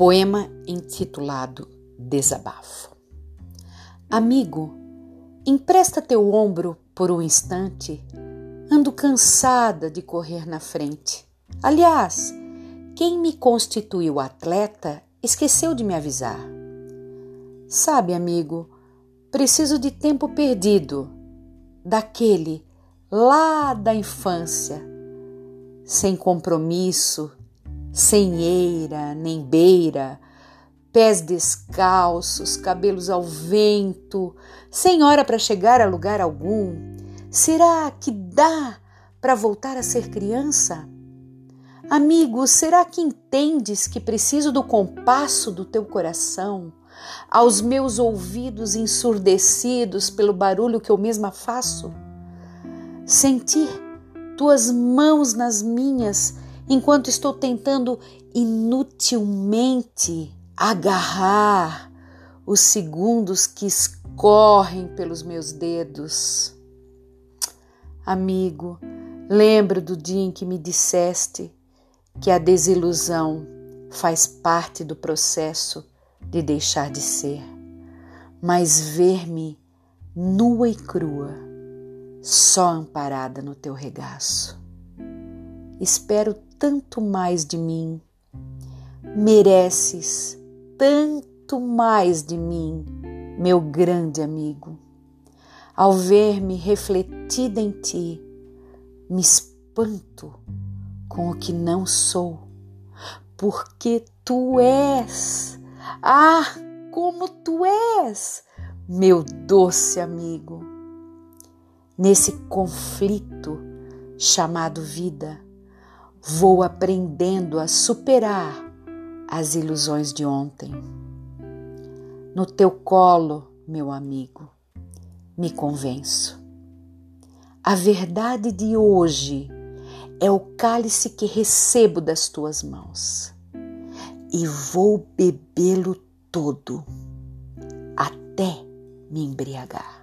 Poema intitulado Desabafo. Amigo, empresta teu ombro por um instante. Ando cansada de correr na frente. Aliás, quem me constituiu atleta esqueceu de me avisar. Sabe, amigo, preciso de tempo perdido, daquele lá da infância, sem compromisso, sem eira nem beira, pés descalços, cabelos ao vento, sem hora para chegar a lugar algum. Será que dá para voltar a ser criança? Amigo, será que entendes que preciso do compasso do teu coração, aos meus ouvidos ensurdecidos pelo barulho que eu mesma faço? Sentir tuas mãos nas minhas enquanto estou tentando inutilmente agarrar os segundos que escorrem pelos meus dedos. Amigo, lembro do dia em que me disseste que a desilusão faz parte do processo de deixar de ser, mas ver-me nua e crua, só amparada no teu regaço. Espero tanto mais de mim. Mereces tanto mais de mim, meu grande amigo. Ao ver-me refletida em ti, me espanto com o que não sou, porque tu és. Ah, como tu és, meu doce amigo. Nesse conflito chamado vida, vou aprendendo a superar as ilusões de ontem. No teu colo, meu amigo, me convenço. A verdade de hoje é o cálice que recebo das tuas mãos e vou bebê-lo todo até me embriagar.